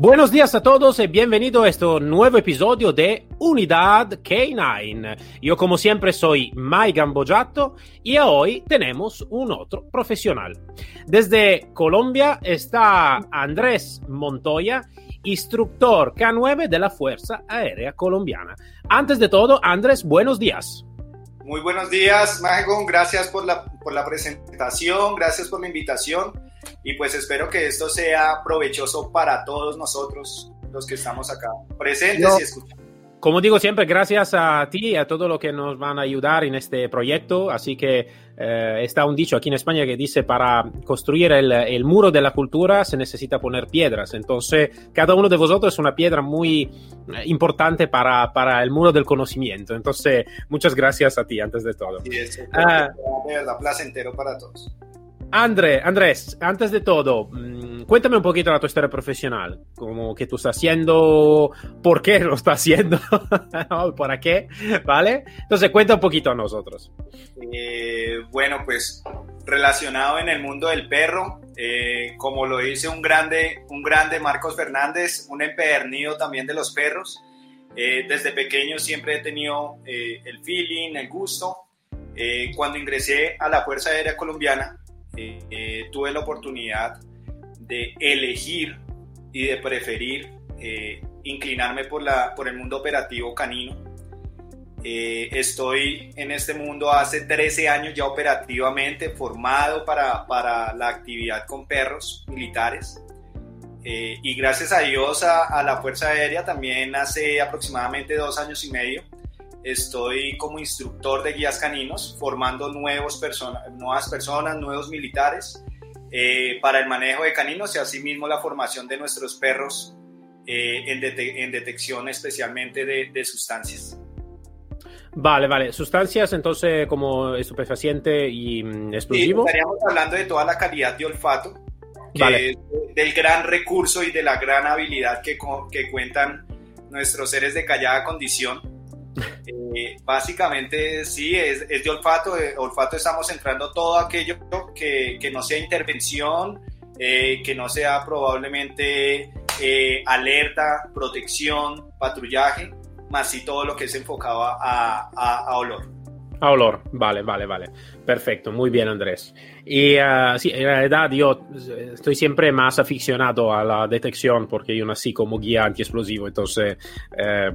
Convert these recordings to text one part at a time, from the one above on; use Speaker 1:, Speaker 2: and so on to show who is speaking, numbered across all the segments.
Speaker 1: Buenos días a todos y bienvenido a este nuevo episodio de Unidad K9. Yo como siempre soy Mai Gambojato y hoy tenemos un otro profesional. Desde Colombia está Andrés Montoya, instructor K9 de la Fuerza Aérea Colombiana. Antes de todo, Andrés, buenos días.
Speaker 2: Muy buenos días, Magon. Gracias por la, por la presentación, gracias por la invitación y pues espero que esto sea provechoso para todos nosotros, los que estamos acá presentes y escuchando.
Speaker 1: Como digo siempre, gracias a ti y a todo lo que nos van a ayudar en este proyecto. Así que eh, está un dicho aquí en España que dice, para construir el, el, muro de la cultura se necesita poner piedras. Entonces, cada uno de vosotros es una piedra muy eh, importante para, para el muro del conocimiento. Entonces, muchas gracias a ti antes de todo.
Speaker 2: Sí, es uh, de verdad placentero para todos.
Speaker 1: André, Andrés, antes de todo, mmm, cuéntame un poquito la tu historia profesional, como que tú estás haciendo, por qué lo estás haciendo, ¿para qué? ¿Vale? Entonces, cuenta un poquito a nosotros.
Speaker 2: Eh, bueno, pues relacionado en el mundo del perro, eh, como lo dice un grande, un grande Marcos Fernández, un empedernido también de los perros. Eh, desde pequeño siempre he tenido eh, el feeling, el gusto. cuando ingresé a la Fuerza Aérea Colombiana, eh, tuve la oportunidad de elegir y de preferir eh, inclinarme por, la, por el mundo operativo canino. Eh, estoy en este mundo hace 13 años ya operativamente formado para, para la actividad con perros militares. y gracias a Dios a, a la Fuerza Aérea también hace aproximadamente dos años y medio estoy como instructor de guías caninos, formando nuevos persona, nuevas personas, nuevos militares eh, para el manejo de caninos y asimismo la formación de nuestros perros eh, en, dete en, detección especialmente de, de, sustancias.
Speaker 1: Vale, vale. Sustancias entonces como estupefaciente y mm, explosivo.
Speaker 2: Sí, estaríamos hablando de toda la calidad de olfato, que vale. es del gran recurso y de la gran habilidad que, que cuentan nuestros seres de callada condición eh, básicamente sí, es, de olfato. De olfato estamos centrando todo aquello que, que no sea intervención, eh, que no sea probablemente eh, alerta, protección, patrullaje, más sí todo lo que es enfocado a olor.
Speaker 1: A olor, vale, vale, vale. Perfecto, muy bien Andrés. Y uh, sí, en realidad yo estoy siempre más aficionado a la detección porque yo nací como guía antiexplosivo, entonces eh,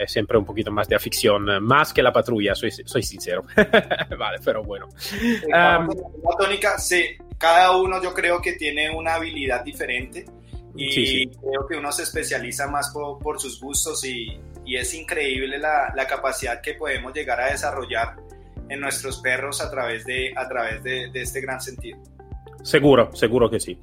Speaker 1: es siempre un poquito más de afición, más que la patrulla, soy, soy sincero. vale, pero bueno.
Speaker 2: Um, la tónica, sí, cada uno yo creo que tiene una habilidad diferente y sí, sí. creo que uno se especializa más por, por sus gustos y, y es increíble la, la, capacidad que podemos llegar a desarrollar en nuestros perros a través de, a través de, de este gran sentido.
Speaker 1: Seguro, seguro que sí.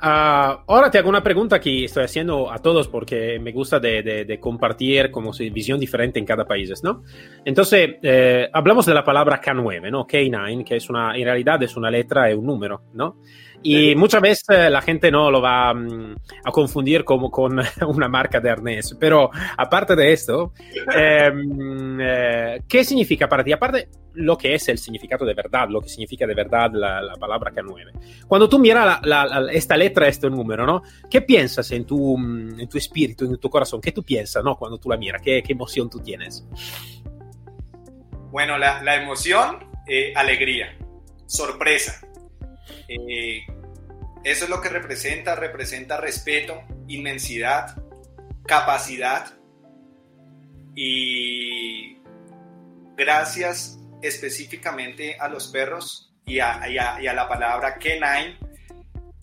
Speaker 1: Uh, ahora te hago una pregunta que estoy haciendo a todos porque me gusta de, de, de compartir como si visión diferente en cada país, ¿no? Entonces, eh, hablamos de la palabra K9, ¿no? K9, que es una, en realidad es una letra y un número, ¿no? Y muchas veces eh, la gente no lo va um, a confundir como con una marca de arnés. Pero aparte de esto, eh, eh, ¿qué significa para ti? Aparte, lo que es el significado de verdad, lo que significa de verdad la, la palabra K9. Cuando tú miras la, la, esta letra, este número, ¿no? ¿Qué piensas en tu, en tu espíritu, en tu corazón? ¿Qué tú piensas, ¿no? Cuando tú la miras, ¿qué, qué emoción tú tienes?
Speaker 2: Bueno, la, la emoción, eh, alegría, sorpresa. Eh, eso es lo que representa, representa respeto, inmensidad, capacidad y gracias específicamente a los perros y a, y a, y a la palabra K9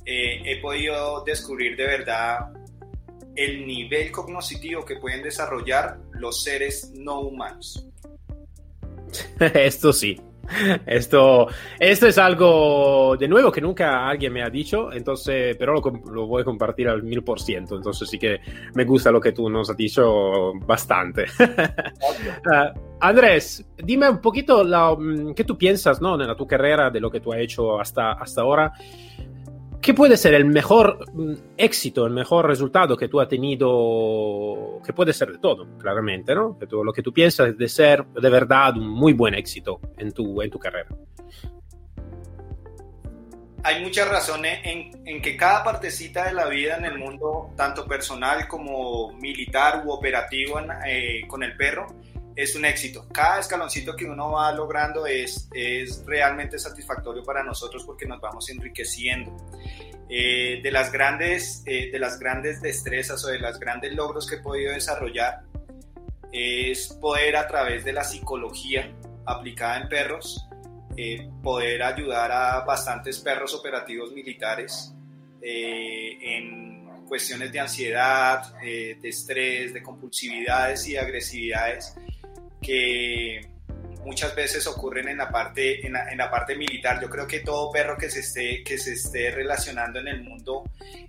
Speaker 2: eh, he podido descubrir de verdad el nivel cognitivo que pueden desarrollar los seres no humanos.
Speaker 1: Esto sí, Esto, esto es algo de nuevo que nunca alguien me ha dicho, entonces, pero lo, voy a compartir al mil por ciento. Entonces sí que me gusta lo que tú nos has dicho bastante. uh, Andrés, dime un poquito la, mm, qué tú piensas ¿no? en tu carrera, de lo que tú has hecho hasta, hasta ahora. ¿Qué puede ser el mejor mm, éxito, el mejor resultado que tú has tenido? Que puede ser de todo, claramente, ¿no? Que lo que tú piensas de ser de verdad un muy buen éxito en tu, en tu carrera.
Speaker 2: Hay muchas razones en, en, que cada partecita de la vida en el mundo, tanto personal como militar u operativo eh, con el perro, es un éxito. Cada escaloncito que uno va logrando es, es realmente satisfactorio para nosotros porque nos vamos enriqueciendo. Eh, de, las grandes, eh, de las grandes destrezas o de los grandes logros que he podido desarrollar es poder a través de la psicología aplicada en perros, eh, poder ayudar a bastantes perros operativos militares en cuestiones de ansiedad, de estrés, de compulsividades y de agresividades que muchas veces ocurren en la parte, en la, parte militar. Yo creo que todo perro que se esté, que se esté relacionando en el mundo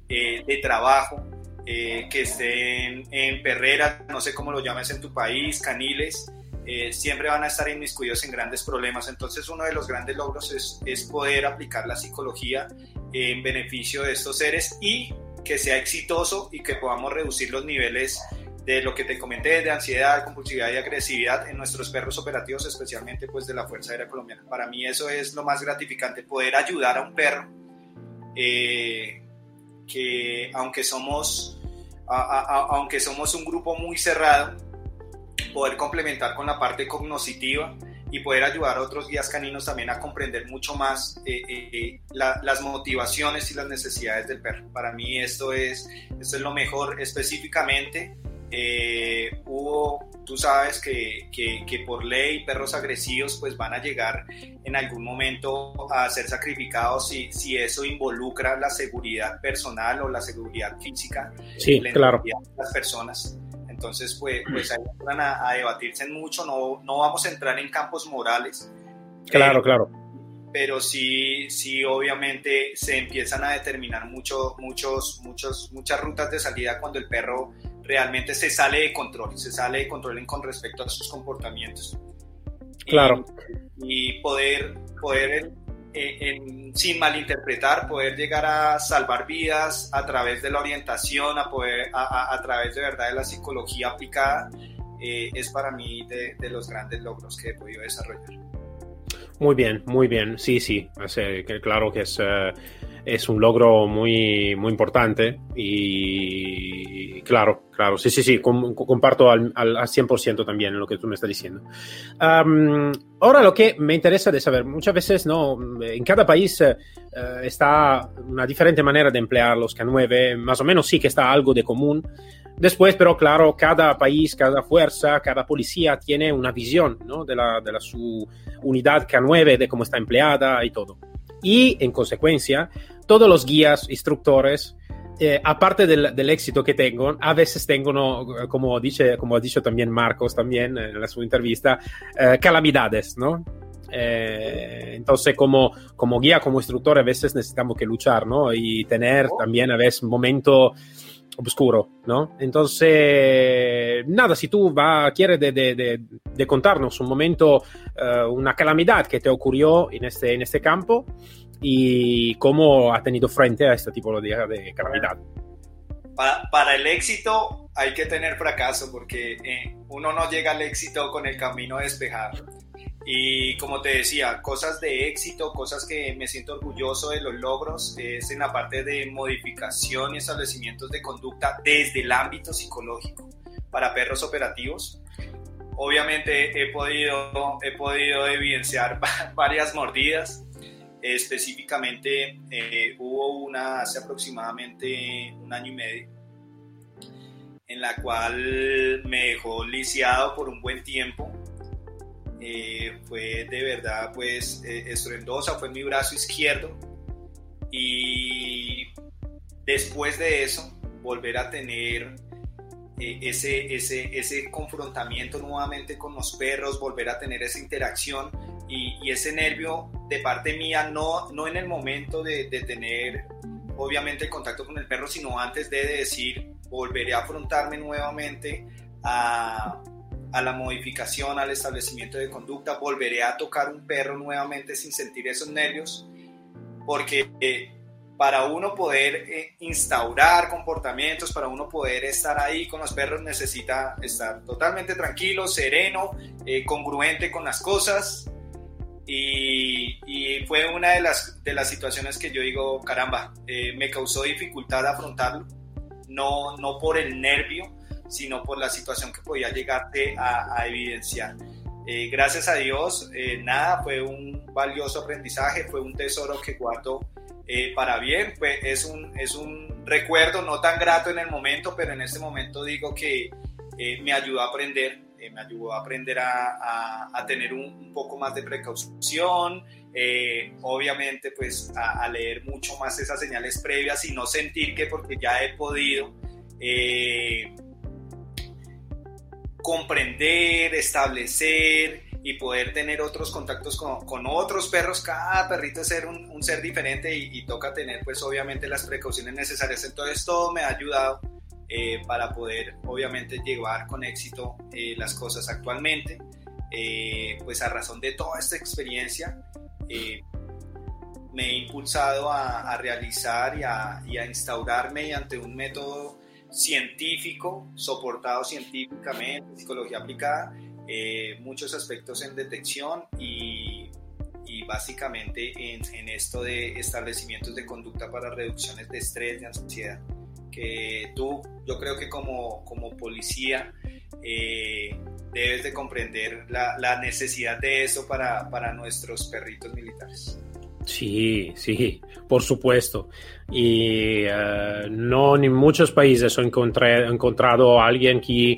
Speaker 2: eh, de trabajo, eh, que esté en, perrera, no sé cómo lo llames en tu país, caniles, eh, siempre van a estar inmiscuidos en grandes problemas. Entonces uno de los grandes logros es, es poder aplicar la psicología en beneficio de estos seres y que sea exitoso y que podamos reducir los niveles de lo que te comenté, de ansiedad, compulsividad y agresividad en nuestros perros operativos, especialmente pues de la Fuerza Aérea Colombiana. Para mí eso es lo más gratificante, poder ayudar a un perro eh, que aunque somos, aunque somos un grupo muy cerrado, poder complementar con la parte cognoscitiva y poder ayudar a otros guías caninos también a comprender mucho más eh, eh, las motivaciones y las necesidades del perro. Para mí esto es, esto es lo mejor específicamente eh, hubo, tú sabes que, que, por ley perros agresivos pues van a llegar en algún momento a ser sacrificados si, si eso involucra la seguridad personal o la seguridad física
Speaker 1: sí,
Speaker 2: de
Speaker 1: claro.
Speaker 2: las personas. Entonces, pues, pues ahí van a, debatirse en mucho, no, no vamos a entrar en campos morales.
Speaker 1: Claro, claro.
Speaker 2: Pero sí, sí, obviamente se empiezan a determinar mucho, muchos, muchos, muchas rutas de salida cuando el perro realmente se sale de control, se sale de control con respecto a sus comportamientos.
Speaker 1: Claro.
Speaker 2: Y, poder, poder eh, sin malinterpretar, poder llegar a salvar vidas a través de la orientación, a, poder, a, través de verdad de la psicología aplicada, eh, es para mí de, los grandes logros que he podido desarrollar.
Speaker 1: Muy bien, muy bien. Sí, sí. claro que es, eh, es un logro muy, muy importante y claro, claro, sí, sí, sí, comparto al, al, 100% también lo que tú me estás diciendo. ahora lo que me interesa de saber, muchas veces no, en cada país eh, está una diferente manera de emplear los K9, más o menos sí que está algo de común. Después, pero claro, cada país, cada fuerza, cada policía tiene una visión ¿no? de, la, de la, su unidad K9, de cómo está empleada y todo. Y en consecuencia, todos los guías, instructores, eh, aparte del, éxito que tengo, a veces tengo, como, dice, como ha dicho también Marcos también en la su entrevista, eh, calamidades, ¿no? Eh, entonces, como, como guía, como instructor, a veces necesitamos que luchar, ¿no? Y tener también a veces un momento oscuro, ¿no? Entonces, nada, si tú va, quieres de, de, de, contarnos un momento, una calamidad que te ocurrió en este, en este campo, y cómo ha tenido frente a este tipo de, de calamidad.
Speaker 2: Para, el éxito hay que tener fracaso porque eh, uno no llega al éxito con el camino despejado. Y como te decía, cosas de éxito, cosas que me siento orgulloso de los logros, es en la parte de modificación y establecimientos de conducta desde el ámbito psicológico para perros operativos. Obviamente he podido, he podido evidenciar varias mordidas, Específicamente eh, hubo una hace aproximadamente un año y medio en la cual me dejó lisiado por un buen tiempo. Eh, fue de verdad pues eh, estruendosa, fue en mi brazo izquierdo. Y después de eso volver a tener eh, ese, ese, ese confrontamiento nuevamente con los perros, volver a tener esa interacción y, y ese nervio de parte mía, no, no en el momento de, de, tener obviamente el contacto con el perro, sino antes de decir, volveré a afrontarme nuevamente a, a la modificación, al establecimiento de conducta, volveré a tocar un perro nuevamente sin sentir esos nervios, porque... Eh, para uno poder eh, instaurar comportamientos, para uno poder estar ahí con los perros, necesita estar totalmente tranquilo, sereno, eh, congruente con las cosas. Y, fue una de las, de las situaciones que yo digo, caramba, me causó dificultad afrontarlo, no, no por el nervio, sino por la situación que podía llegarte a, a evidenciar. gracias a Dios, nada, fue un valioso aprendizaje, fue un tesoro que guardo eh, para bien, pues es un, es un recuerdo no tan grato en el momento, pero en este momento digo que eh, me ayudó a aprender, eh, me ayudó a aprender a, a, tener un, poco más de precaución, obviamente pues a, leer mucho más esas señales previas y no sentir que porque ya he podido comprender, establecer y poder tener otros contactos con, con, otros perros. Cada perrito es un, un ser diferente y, y, toca tener pues obviamente las precauciones necesarias. Entonces todo me ha ayudado eh, para poder obviamente llevar con éxito eh, las cosas actualmente. Eh, pues a razón de toda esta experiencia eh, me he impulsado a, a realizar y a, y a instaurar mediante un método científico, soportado científicamente, psicología aplicada, eh, muchos aspectos en detección y, y básicamente en, en, esto de establecimientos de conducta para reducciones de estrés, de ansiedad, que tú, yo creo que como, como policía, eh, debes de comprender la, la, necesidad de eso para, para nuestros perritos militares.
Speaker 1: Sí, sí, por supuesto. Y uh, no en muchos países he, encontré, encontrado a alguien que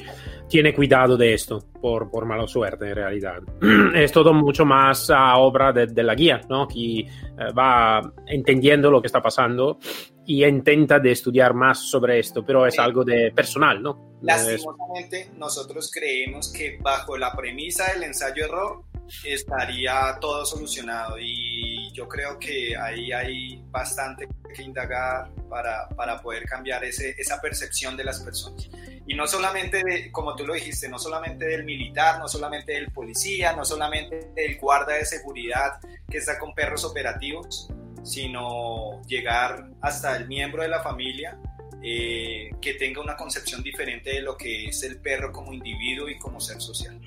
Speaker 1: tiene cuidado de esto, por, por mala suerte en realidad. es todo mucho más a obra de, de la guía, ¿no? Que uh, va entendiendo lo que está pasando y intenta de estudiar más sobre esto, pero es algo de personal, ¿no?
Speaker 2: Lastimosamente, nosotros creemos que bajo la premisa del ensayo-error estaría todo solucionado y yo creo que ahí hay bastante que indagar para, para poder cambiar ese, esa percepción de las personas. Y no solamente, como tú lo dijiste, no solamente del militar, no solamente del policía, no solamente del guarda de seguridad que está con perros operativos, sino llegar hasta el miembro de la familia eh, que tenga una concepción diferente de lo que es el perro como individuo y como ser social.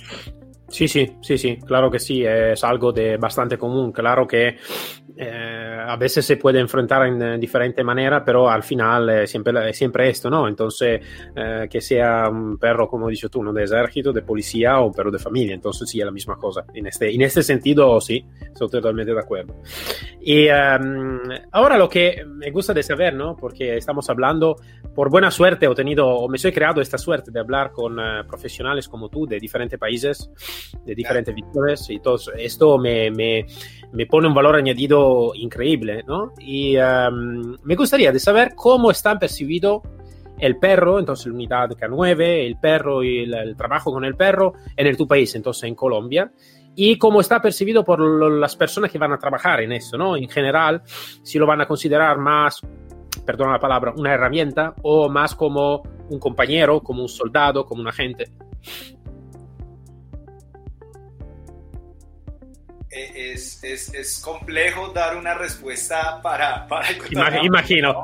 Speaker 1: Sí, sí, sí, sí, claro que sí, es algo de bastante común. Claro que eh, a veces se puede enfrentar en, en diferente manera, pero al final eh, siempre, es siempre esto, ¿no? Entonces, eh, que sea un perro, como dicho tú, de ejército, de policía o un perro de familia, entonces sí, es la misma cosa. En este, en este sentido, sí, estoy totalmente de acuerdo. Y um, ahora lo que me gusta de saber, ¿no? Porque estamos hablando, por buena suerte, he tenido, o me soy creado esta suerte de hablar con uh, profesionales como tú de diferentes países de diferentes victorias y todo esto me, me, me, pone un valor añadido increíble, ¿no? Y um, me gustaría de saber cómo están percibido el perro, entonces la unidad K9, el perro y el, el, trabajo con el perro en el tu país, entonces en Colombia, y cómo está percibido por lo, las personas que van a trabajar en eso, ¿no? En general, si lo van a considerar más, perdona la palabra, una herramienta o más como un compañero, como un soldado, como un agente.
Speaker 2: Es, es, es, complejo dar una respuesta para, para
Speaker 1: Imag imagino.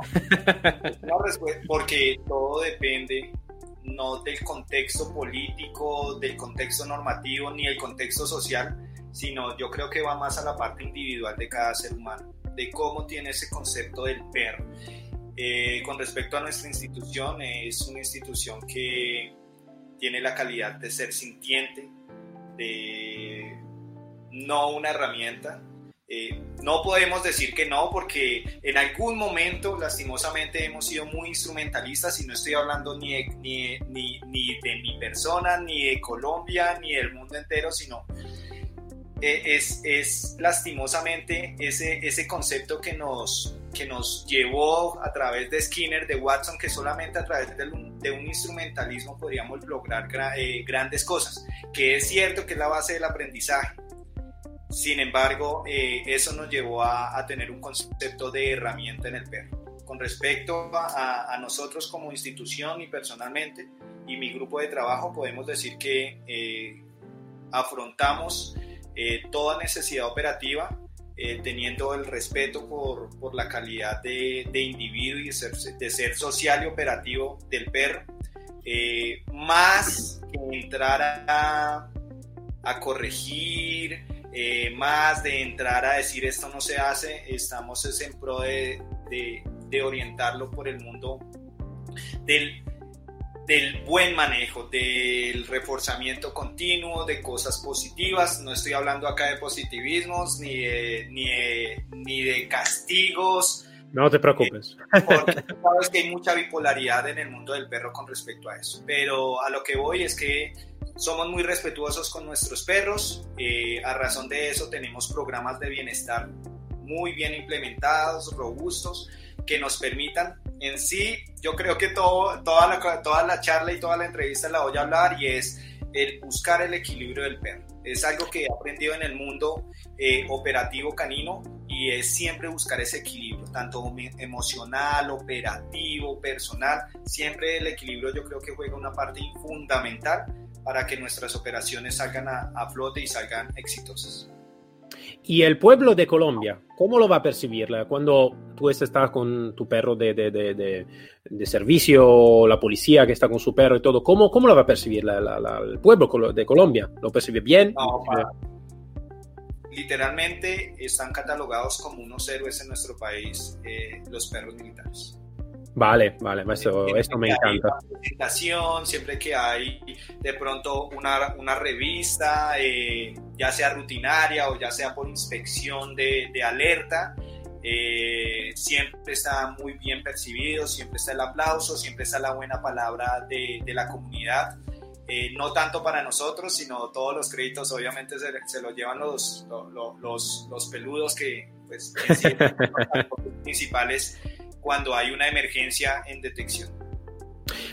Speaker 2: porque todo depende no del contexto político del contexto normativo ni el contexto social sino yo creo que va más a la parte individual de cada ser humano de cómo tiene ese concepto del perro. Eh, con respecto a nuestra institución es una institución que tiene la calidad de ser sintiente de no una herramienta. Eh, no podemos decir que no porque en algún momento lastimosamente hemos sido muy instrumentalistas y no estoy hablando ni de, ni, ni, de mi persona, ni de Colombia, ni del mundo entero, sino eh, es, es, lastimosamente ese, ese concepto que nos, que nos llevó a través de Skinner, de Watson, que solamente a través de un, de un instrumentalismo podríamos lograr eh, grandes cosas, que es cierto que es la base del aprendizaje. Sin embargo, eh, eso nos llevó a, a, tener un concepto de herramienta en el perro. Con respecto a, a, nosotros como institución y personalmente y mi grupo de trabajo, podemos decir que eh, afrontamos toda necesidad operativa eh, teniendo el respeto por, por la calidad de, de, individuo y de ser, de ser, social y operativo del perro, eh, más que entrar a, a corregir, eh, más de entrar a decir esto no se hace, estamos en pro de, de, de orientarlo por el mundo del del buen manejo, del reforzamiento continuo, de cosas positivas. No estoy hablando acá de positivismos ni de, ni ni de castigos.
Speaker 1: No te preocupes.
Speaker 2: Porque sabes que hay mucha bipolaridad en el mundo del perro con respecto a eso. Pero a lo que voy es que somos muy respetuosos con nuestros perros. Eh, a razón de eso tenemos programas de bienestar muy bien implementados, robustos, que nos permitan en sí, yo creo que todo, toda, la, toda la charla y toda la entrevista la voy a hablar y es el buscar el equilibrio del perro. Es algo que he aprendido en el mundo eh, operativo canino y es siempre buscar ese equilibrio, tanto emocional, operativo, personal. Siempre el equilibrio yo creo que juega una parte fundamental para que nuestras operaciones salgan a, a flote y salgan exitosas.
Speaker 1: ¿Y el pueblo de Colombia, cómo lo va a percibir cuando tú estás con tu perro de, de, de, de servicio, la policía que está con su perro y todo? ¿Cómo, cómo lo va a percibir la, la, la, el pueblo de Colombia? ¿Lo percibe bien?
Speaker 2: No, literalmente están catalogados como unos héroes en nuestro país eh, los perros militares.
Speaker 1: Vale, vale, esto, esto me encanta.
Speaker 2: Presentación, siempre que hay de pronto una, una revista, eh, ya sea rutinaria o ya sea por inspección de, de alerta, eh, siempre está muy bien percibido, siempre está el aplauso, siempre está la buena palabra de, de la comunidad. Eh, no tanto para nosotros, sino todos los créditos obviamente se, se los llevan los, los, los, los peludos que pues, principales cuando hay una emergencia en detección.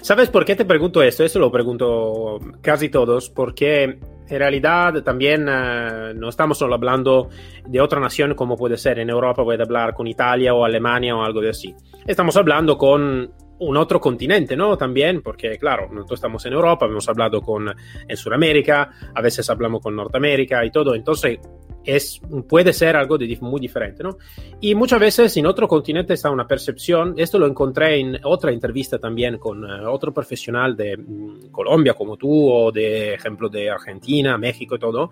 Speaker 1: ¿Sabes por qué te pregunto esto? Esto lo pregunto casi todos, porque en realidad también uh, no estamos solo hablando de otra nación como puede ser en Europa, puede hablar con Italia o Alemania o algo de así. Estamos hablando con un otro continente, ¿no? También, porque claro, nosotros estamos en Europa, hemos hablado con en Sudamérica, a veces hablamos con Norteamérica y todo, entonces es, puede ser algo de muy diferente, ¿no? Y muchas veces en otro continente está una percepción, esto lo encontré en otra entrevista también con uh, otro profesional de um, Colombia como tú o de ejemplo de Argentina, México y todo,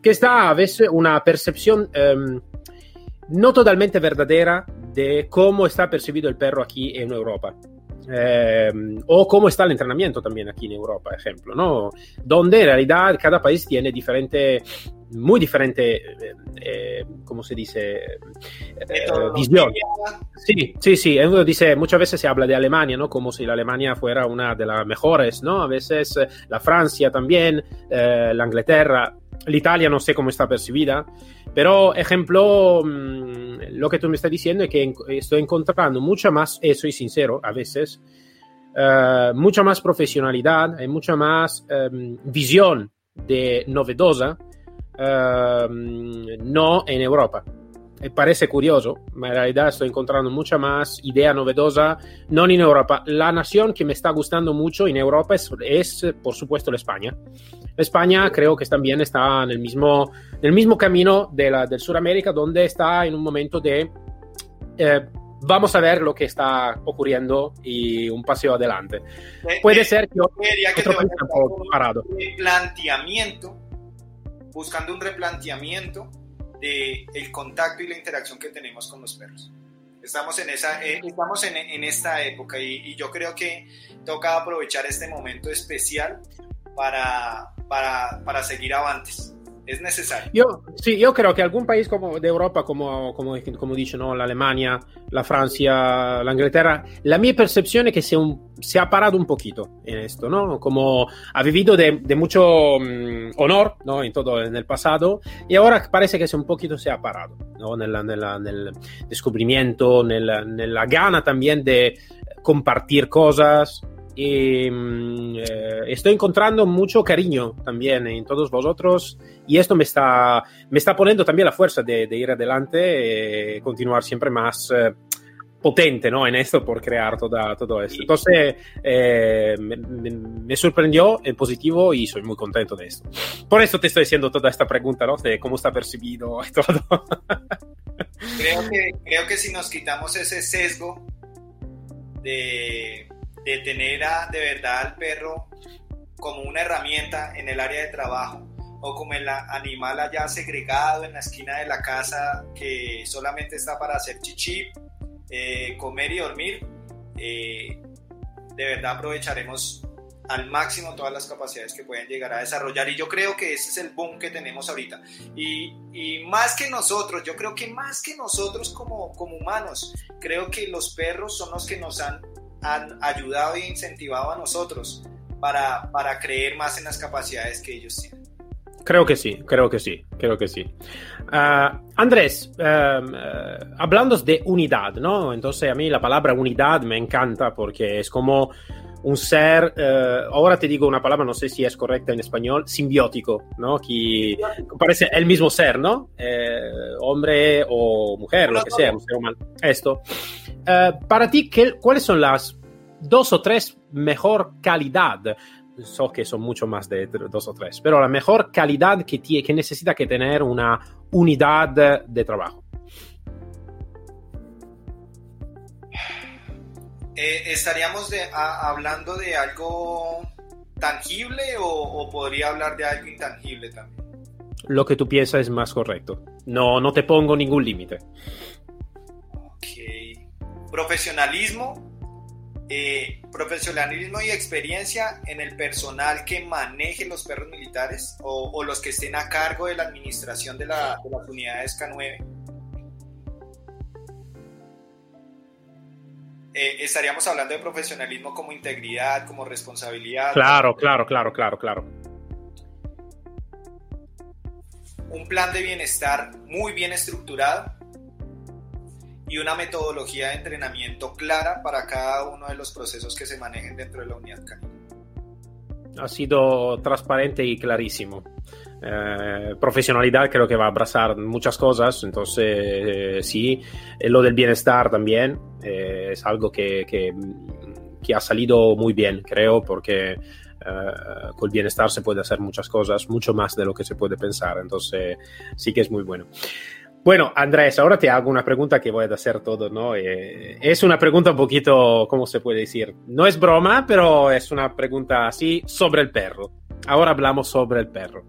Speaker 1: que está a veces una percepción um, no totalmente verdadera de cómo está percibido el perro aquí en Europa. Eh, o cómo está el entrenamiento también aquí en Europa, ejemplo, ¿no? Donde en realidad cada país tiene diferente, muy diferente, eh, eh, ¿cómo se dice? Eh, visión. Sí, sí, sí. Uno dice, muchas veces se habla de Alemania, ¿no? Como si la Alemania fuera una de las mejores, ¿no? A veces la Francia también, la Inglaterra, l'Italia no sé cómo está percibida. Pero, ejemplo, mmm, lo que tú me estás diciendo es que estoy encontrando mucha más, eso soy sincero, a veces, uh, mucha más profesionalidad y mucha más um, visión de novedosa, uh, no en Europa. E parece curioso, ma in realtà sto encontrando mucha más idea novedosa, no en Europa. La nación que me está gustando mucho en Europa es, es por supuesto, la España. España creo que también está en el mismo, en el mismo camino de la, del Sudamérica, donde está en un momento de eh, vamos a ver lo que está ocurriendo y un paseo adelante. Eh, Puede eh, ser que otro,
Speaker 2: que país un parado. Replanteamiento, buscando un replanteamiento el contacto y la interacción que tenemos con los perros. Estamos en, esa, eh, estamos en, en esta época y, y, yo creo que toca aprovechar este momento especial para, para, para seguir avantes. Es necesario.
Speaker 1: Yo, sí, yo creo que algún país como de Europa, como, como, como dice ¿no? la Alemania, la Francia, la Inglaterra, la mi percepción es que se, un, se ha parado un poquito en esto, ¿no? Como ha vivido de, de mucho um, honor, ¿no? En todo en el pasado, y ahora parece que se un poquito se ha parado, ¿no? nella, nella, nel descubrimiento, nella, nella gana también de compartir cosas. Y mm, eh, estoy encontrando mucho cariño también en todos vosotros y esto me está, me está poniendo también la fuerza de, de ir adelante y continuar siempre más eh, potente ¿no? en esto por crear toda, todo esto. Entonces, eh, me, me, sorprendió en positivo y soy muy contento de esto. Por eso te estoy haciendo toda esta pregunta, ¿no? De cómo está percibido y todo.
Speaker 2: Creo que, creo que si nos quitamos ese sesgo de, de tener a, de verdad al perro como una herramienta en el área de trabajo o como el animal allá segregado en la esquina de la casa que solamente está para hacer chichi, eh, comer y dormir, eh, de verdad aprovecharemos al máximo todas las capacidades que pueden llegar a desarrollar. Y yo creo que ese es el boom que tenemos ahorita. Y, y más que nosotros, yo creo que más que nosotros como, como humanos, creo que los perros son los que nos han han ayudado e incentivado a nosotros para, para creer más en las capacidades que ellos tienen.
Speaker 1: Creo que sí, creo que sí, creo que sí. Uh, Andrés, uh, uh, hablando de unidad, ¿no? Entonces a mí la palabra unidad me encanta porque es como un ser, ahora te digo una palabra, no sé si es correcta en español, simbiótico, ¿no? Que parece el mismo ser, ¿no? Eh, hombre o mujer, lo que sea, un ser humano. Esto. para ti, ¿qué, ¿cuáles son las dos o tres mejor calidad? So que son mucho más de dos o tres, pero la mejor calidad que, tiene, que necesita que tener una unidad de trabajo.
Speaker 2: Eh, ¿Estaríamos de, a, hablando de algo tangible o, o, podría hablar de algo intangible también?
Speaker 1: Lo que tú piensas es más correcto. No, no te pongo ningún límite.
Speaker 2: Ok. Profesionalismo. Eh, profesionalismo y experiencia en el personal que maneje los perros militares o, o los que estén a cargo de la administración de, la, de las unidades K9 eh, estaríamos hablando de profesionalismo como integridad, como responsabilidad.
Speaker 1: Claro, claro, claro, claro, claro.
Speaker 2: Un plan de bienestar muy bien estructurado y una metodología de entrenamiento clara para cada uno de los procesos que se manejen dentro de la unidad canina.
Speaker 1: Ha sido transparente y clarísimo. Eh, profesionalidad creo que va a abrazar muchas cosas, entonces eh, sí, eh, lo del bienestar también eh, es algo que, que, que, ha salido muy bien, creo, porque con el bienestar se puede hacer muchas cosas, mucho más de lo que se puede pensar, entonces sí que es muy bueno. Bueno, Andrés, ahora te hago una pregunta que voy a hacer todo, ¿no? Eh, es una pregunta un poquito, ¿cómo se puede decir? No es broma, pero es una pregunta así sobre el perro. Ahora hablamos sobre el perro.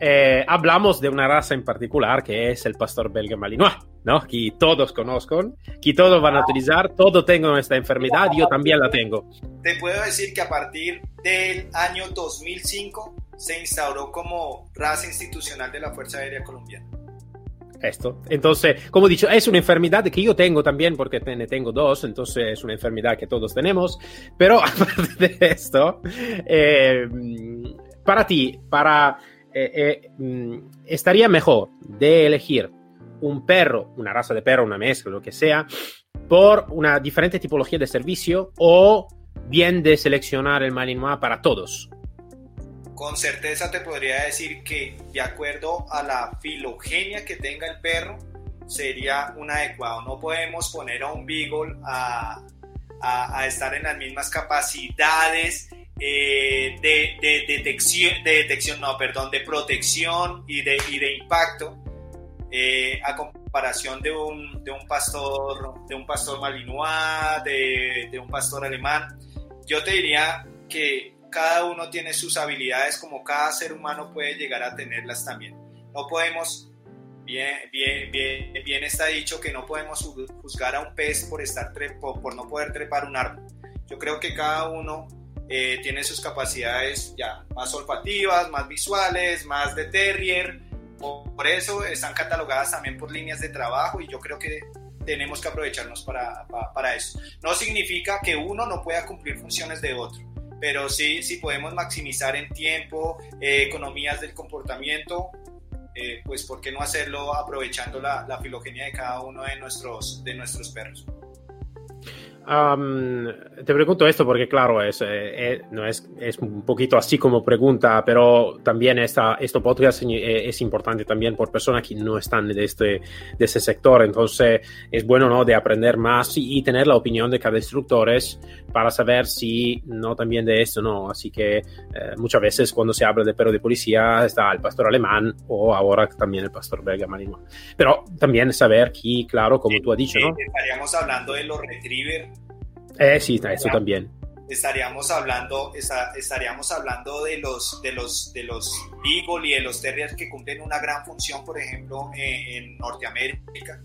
Speaker 1: Eh, hablamos de una raza en particular que es el pastor belga malinois, ¿no? Que todos conozcan, que todos van a utilizar, todos tengan esta enfermedad, yo también la tengo.
Speaker 2: Te puedo decir que a partir del año 2005 se instauró como raza institucional de la Fuerza Aérea Colombiana.
Speaker 1: Esto. Entonces, como he dicho, es una enfermedad que yo tengo también porque te, tengo dos, entonces es una enfermedad que todos tenemos. Pero aparte de esto, eh, para ti, para eh, eh, mm, estaría mejor de elegir un perro, una raza de perro, una mezcla, lo que sea, por una diferente tipología de servicio o bien de seleccionar el Malinois para todos
Speaker 2: con certeza te podría decir que de acuerdo a la filogenia que tenga el perro, sería un adecuado. No podemos poner a un beagle a, estar en las mismas capacidades eh, de, de, detección, de detección, no, perdón, de protección y de, y de impacto eh, a comparación de un, de un pastor, de un pastor malinois, de, de un pastor alemán. Yo te diría que cada uno tiene sus habilidades como cada ser humano puede llegar a tenerlas también. No podemos, bien, bien, bien, bien está dicho que no podemos juzgar a un pez por, estar por no poder trepar un árbol. Yo creo que cada uno eh, tiene sus capacidades ya más olfativas, más visuales, más de terrier. Por eso están catalogadas también por líneas de trabajo y yo creo que tenemos que aprovecharnos para, para, para eso. No significa que uno no pueda cumplir funciones de otro pero sí, si podemos maximizar en tiempo, eh, economías del comportamiento, eh, pues ¿por qué no hacerlo aprovechando la, la, filogenia de cada uno de nuestros, de nuestros perros?
Speaker 1: Te pregunto esto porque, claro, es, eh, no es, es, un poquito así como pregunta, pero también esta, este podcast eh, es importante también por personas que no están de, este, de ese sector. Entonces, es bueno ¿no? de aprender más y, tener la opinión de cada instructor para saber si no también de esto, ¿no? Así que muchas veces cuando se habla de perro de policía está el pastor alemán o ahora también el pastor belga marino. Pero también saber que, claro, como tú has dicho, ¿no?
Speaker 2: Estaríamos hablando de los retriever
Speaker 1: eh, sí, eso también.
Speaker 2: Estaríamos hablando, estaríamos hablando de los, de los, de los Beagle y de los Terriers que cumplen una gran función, por ejemplo, en, Norteamérica.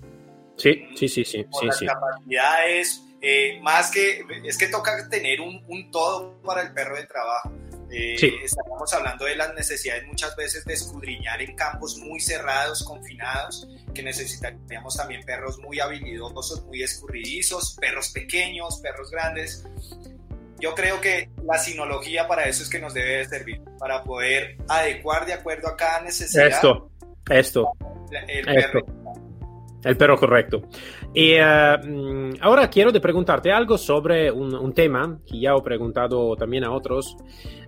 Speaker 1: Sí, sí, sí, sí.
Speaker 2: sí, las capacidades, eh, más que, es que toca tener un, un todo para el perro de trabajo. Eh, Estamos hablando de las necesidades muchas veces de escudriñar en campos muy cerrados, confinados, que necesitaríamos también perros muy habilidosos, muy escurridizos, perros pequeños, perros grandes. Yo creo que la sinología para eso es que nos debe servir, para poder adecuar de acuerdo a cada necesidad.
Speaker 1: Esto, esto.
Speaker 2: El perro
Speaker 1: el perro correcto. Y eh, mm, ahora quiero de preguntarte algo sobre un, tema que ya he preguntado también a otros.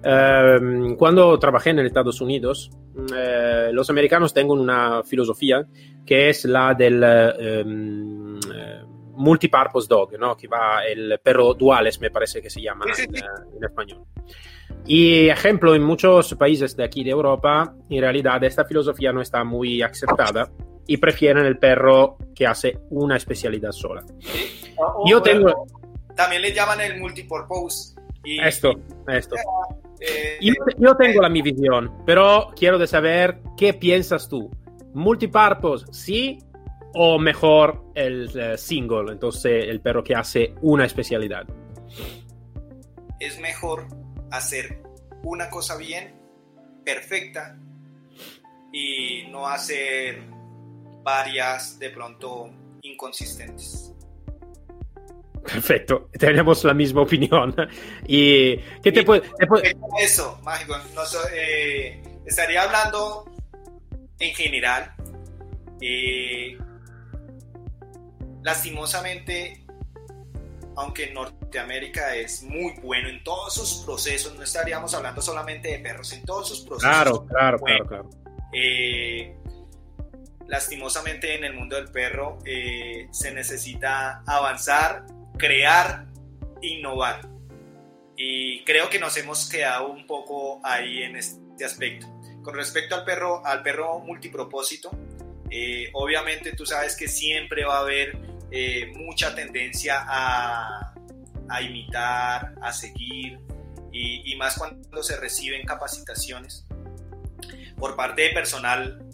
Speaker 1: Eh, cuando trabajé en Estados Unidos, eh, los americanos tienen una filosofía que es la del em, multipurpose dog, ¿no? que va el perro duales, me parece que se llama en, en español. Y ejemplo, en muchos países de aquí de Europa, en realidad esta filosofía no está muy aceptada y prefieren el perro que hace una especialidad sola.
Speaker 2: yo tengo... También le llaman el multipurpose. Y,
Speaker 1: esto, esto. Eh, yo, tengo la mi visión, pero quiero de saber qué piensas tú. Multipurpose, sí o mejor el eh, single, entonces el perro que hace una especialidad.
Speaker 2: Es mejor hacer una cosa bien, perfecta, y no hacer varias de pronto inconsistentes.
Speaker 1: Perfecto, tenemos la misma opinión. ¿Y qué te puede,
Speaker 2: Eso, mágico. Eh, estaría hablando en general. Eh, lastimosamente, aunque Norteamérica es muy bueno en todos sus procesos, no estaríamos hablando solamente de perros, en todos sus procesos.
Speaker 1: Claro, claro, claro, claro.
Speaker 2: Eh, lastimosamente en el mundo del perro eh, se necesita avanzar, crear, innovar. Y creo que nos hemos quedado un poco ahí en este aspecto. Con respecto al perro, al perro multipropósito, eh, obviamente tú sabes que siempre va a haber eh, mucha tendencia a, imitar, a seguir, y más cuando se reciben capacitaciones por parte de personal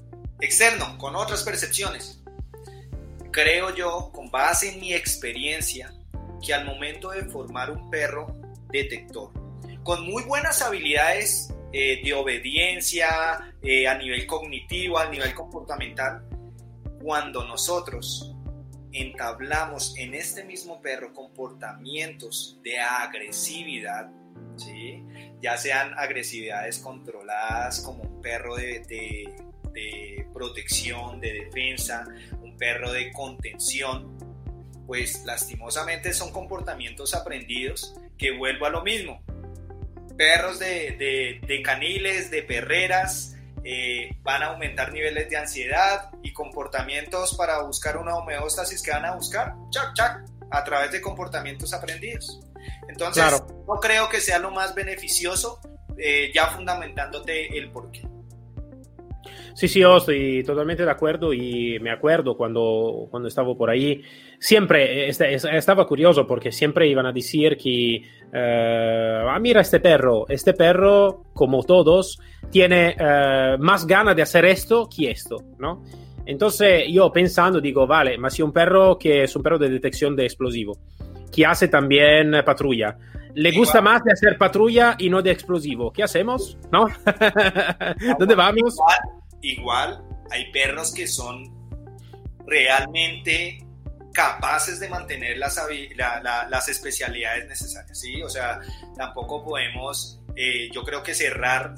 Speaker 2: externo, con otras percepciones. Creo yo, con base en mi experiencia, que al momento de formar un perro detector, con muy buenas habilidades eh, de obediencia eh, a nivel cognitivo, a nivel comportamental, cuando nosotros entablamos en este mismo perro comportamientos de agresividad, ¿sí? ya sean agresividades controladas como un perro de, de protección, de defensa, un perro de contención, pues lastimosamente son comportamientos aprendidos que vuelvo a lo mismo. Perros de, de, caniles, de perreras, eh, van a aumentar niveles de ansiedad y comportamientos para buscar una homeostasis que van a buscar, chac, chac, a través de comportamientos aprendidos. Entonces, no creo que sea lo más beneficioso, eh, ya fundamentándote el porqué.
Speaker 1: Sí, sí, yo estoy totalmente de acuerdo y me acuerdo cuando, cuando estaba por ahí, siempre este, estaba curioso porque siempre iban a decir que, eh, ah, mira este perro, este perro, como todos, tiene eh, más ganas de hacer esto que esto, ¿no? Entonces yo pensando digo, vale, mas si un perro que es un perro de detección de explosivo, que hace también patrulla, le gusta más de hacer patrulla y no de explosivo. ¿Qué hacemos? ¿No? ¿Dónde vamos?
Speaker 2: igual hay perros que son realmente capaces de mantener las, las especialidades necesarias, ¿sí? O sea, tampoco podemos, eh, yo creo que cerrar,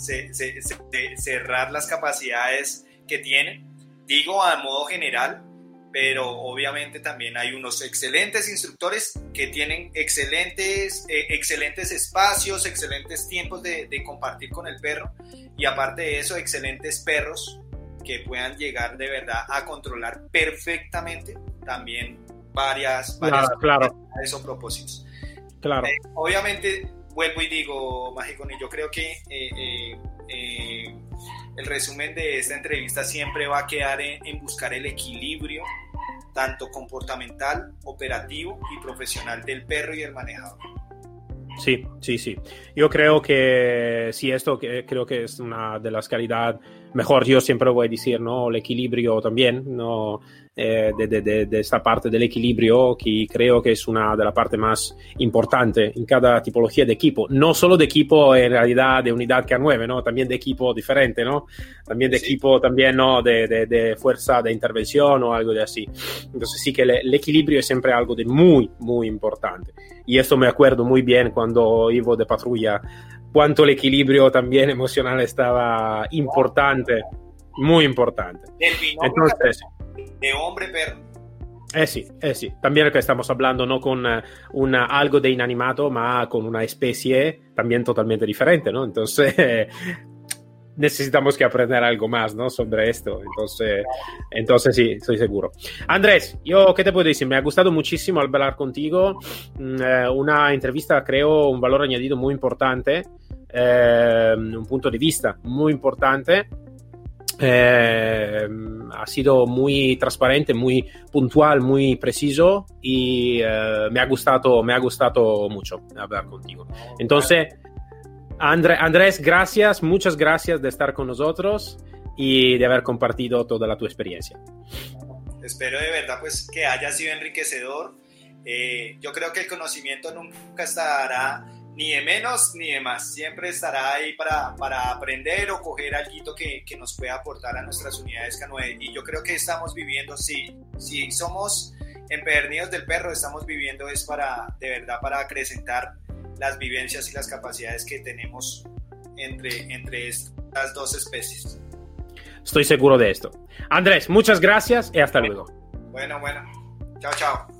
Speaker 2: cerrar las capacidades que tienen. Digo a modo general, pero obviamente también hay unos excelentes instructores que tienen excelentes, eh, excelentes espacios, excelentes tiempos de, de, compartir con el perro y aparte de eso, excelentes perros que puedan llegar de verdad a controlar perfectamente también varias, varias
Speaker 1: claro,
Speaker 2: esos propósitos.
Speaker 1: Claro.
Speaker 2: Eh, obviamente, vuelvo y digo, Mágico, yo creo que eh, eh, el resumen de esta entrevista siempre va a quedar en, en, buscar el equilibrio tanto comportamental, operativo y profesional del perro y el manejador.
Speaker 1: Sí, sí, sí. Yo creo que sí, esto que, creo que es una de las calidades mejor, yo siempre voy a decir, ¿no? El equilibrio también, ¿no? Eh, de, de, de, esta parte del equilibrio que creo que es una de las partes más importantes en cada tipología de equipo, no solo de equipo en realidad de unidad K9, ¿no? También de equipo diferente, ¿no? También de sí. equipo también, ¿no? De, de, fuerza de intervención o algo de así. Entonces sí que el equilibrio es siempre algo de muy, muy importante. Y esto me acuerdo muy bien cuando iba de patrulla cuánto el equilibrio también emocional estaba importante, muy importante.
Speaker 2: Entonces, de hombre perro.
Speaker 1: Eh sí, eh sí, también que estamos hablando no con uh, una, algo de inanimado, ma con una especie también totalmente diferente, ¿no? Entonces necesitamos que aprender algo más, ¿no? Sobre esto. Entonces, entonces sí, estoy seguro. Andrés, yo, ¿qué te puedo decir? Me ha gustado muchísimo hablar contigo. Mm, eh, una entrevista, creo, un valor añadido muy importante, eh, un punto de vista muy importante. Eh, ha sido muy transparente, muy puntual, muy preciso y eh, me ha gustado, me ha gustado mucho hablar contigo. Entonces, André, Andrés, gracias, muchas gracias de estar con nosotros y de haber compartido toda la tu experiencia.
Speaker 2: Espero de verdad pues que haya sido enriquecedor. Eh, yo creo que el conocimiento nunca estará ni de menos ni de más. Siempre estará ahí para, para aprender o coger algo que, que, nos pueda aportar a nuestras unidades K9. Y yo creo que estamos viviendo, si, si somos empedernidos del perro, estamos viviendo es para, de verdad, para acrecentar las vivencias y las capacidades que tenemos entre, entre estas dos especies.
Speaker 1: Estoy seguro de esto. Andrés, muchas gracias y hasta luego.
Speaker 2: Bueno, bueno. Chao, chao.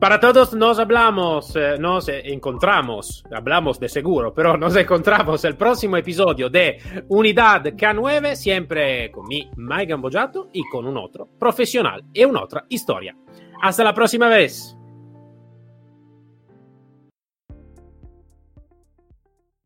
Speaker 1: Para todos nos hablamos, eh, nos encontramos, hablamos de seguro, pero nos encontramos el próximo episodio de Unidad K9, siempre con mi Mike Gambojato y con un otro profesional y una otra historia. Hasta la próxima vez.